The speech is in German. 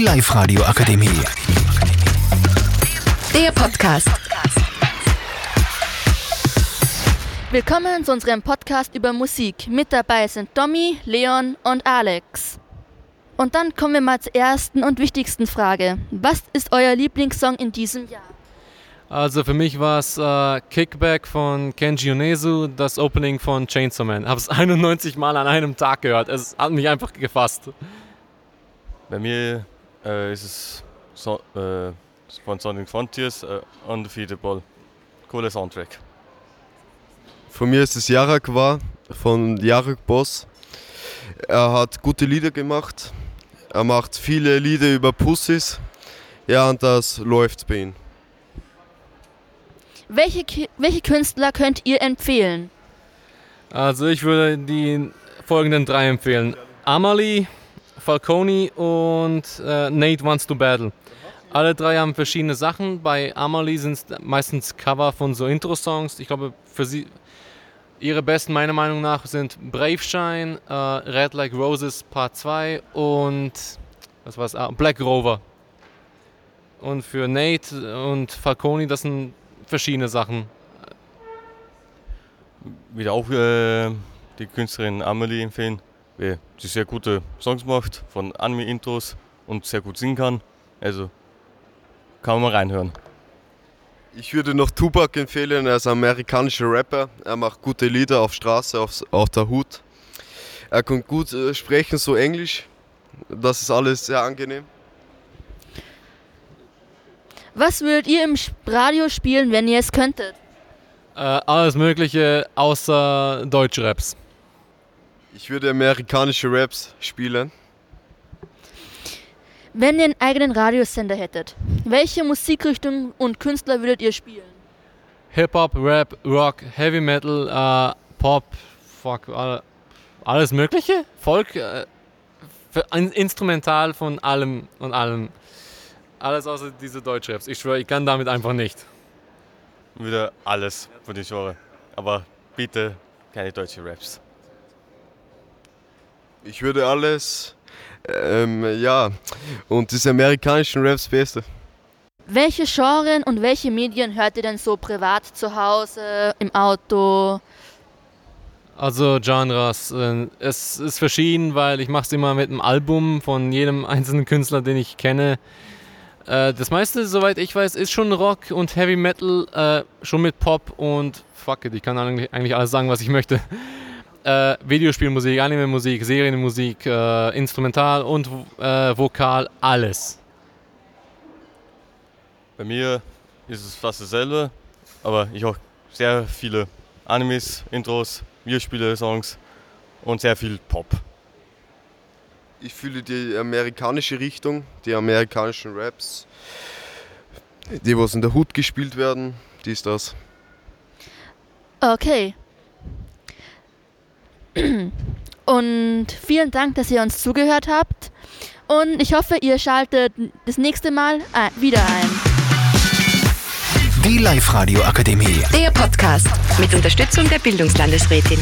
Die Live-Radio Akademie. Der Podcast. Willkommen zu unserem Podcast über Musik. Mit dabei sind Tommy, Leon und Alex. Und dann kommen wir mal zur ersten und wichtigsten Frage. Was ist euer Lieblingssong in diesem Jahr? Also für mich war es äh, Kickback von Kenji Onezu, das Opening von Chainsaw Man. Habe es 91 Mal an einem Tag gehört. Es hat mich einfach gefasst. Bei mir äh, ist es so, äh, von Sonic Frontiers äh, Undefeatable. Cooler Soundtrack. Von mir ist es Jarak war von Jarak Boss. Er hat gute Lieder gemacht. Er macht viele Lieder über Pussys. Ja, und das läuft bei ihm. Welche, welche Künstler könnt ihr empfehlen? Also ich würde die folgenden drei empfehlen. Amalie, Falcone und äh, Nate Wants to Battle. Alle drei haben verschiedene Sachen. Bei Amalie sind es meistens Cover von so Intro-Songs. Ich glaube, für sie ihre besten meiner Meinung nach sind Brave Shine, äh, Red Like Roses Part 2 und was war's? Ah, Black Rover. Und für Nate und Falcone, das sind verschiedene Sachen. Wieder auch äh, die Künstlerin Amelie empfehlen, weil sie sehr gute Songs macht, von Anime-Intros und sehr gut singen kann. Also kann man mal reinhören. Ich würde noch Tupac empfehlen, er ist ein amerikanischer Rapper. Er macht gute Lieder auf Straße, auf, auf der Hut. Er kann gut äh, sprechen, so Englisch. Das ist alles sehr angenehm. Was würdet ihr im Radio spielen, wenn ihr es könntet? Äh, alles Mögliche außer Deutschraps. Ich würde amerikanische Raps spielen. Wenn ihr einen eigenen Radiosender hättet, welche Musikrichtung und Künstler würdet ihr spielen? Hip-Hop, Rap, Rock, Heavy Metal, äh, Pop, fuck, alle, alles Mögliche? Folk, äh, instrumental von allem und allem. Alles außer diese Deutschraps. Ich schwöre, ich kann damit einfach nicht. Wieder alles von den Genre. Aber bitte keine deutsche Raps. Ich würde alles, ähm, ja, und diese amerikanischen Raps beste. Welche Genren und welche Medien hört ihr denn so privat zu Hause, im Auto? Also Genres, äh, es ist verschieden, weil ich mache es immer mit einem Album von jedem einzelnen Künstler, den ich kenne. Äh, das meiste, soweit ich weiß, ist schon Rock und Heavy Metal, äh, schon mit Pop und fuck it, ich kann eigentlich, eigentlich alles sagen, was ich möchte. Äh, Videospielmusik, Anime-Musik, Serienmusik, äh, Instrumental und äh, Vokal, alles. Bei mir ist es fast dasselbe, aber ich auch sehr viele Animes, Intros, Videospiele, Songs und sehr viel Pop. Ich fühle die amerikanische Richtung, die amerikanischen Raps, die was in der Hut gespielt werden, dies, das. Okay. Und vielen Dank, dass ihr uns zugehört habt. Und ich hoffe, ihr schaltet das nächste Mal äh, wieder ein. Die Live-Radio Akademie. Der Podcast mit Unterstützung der Bildungslandesrätin.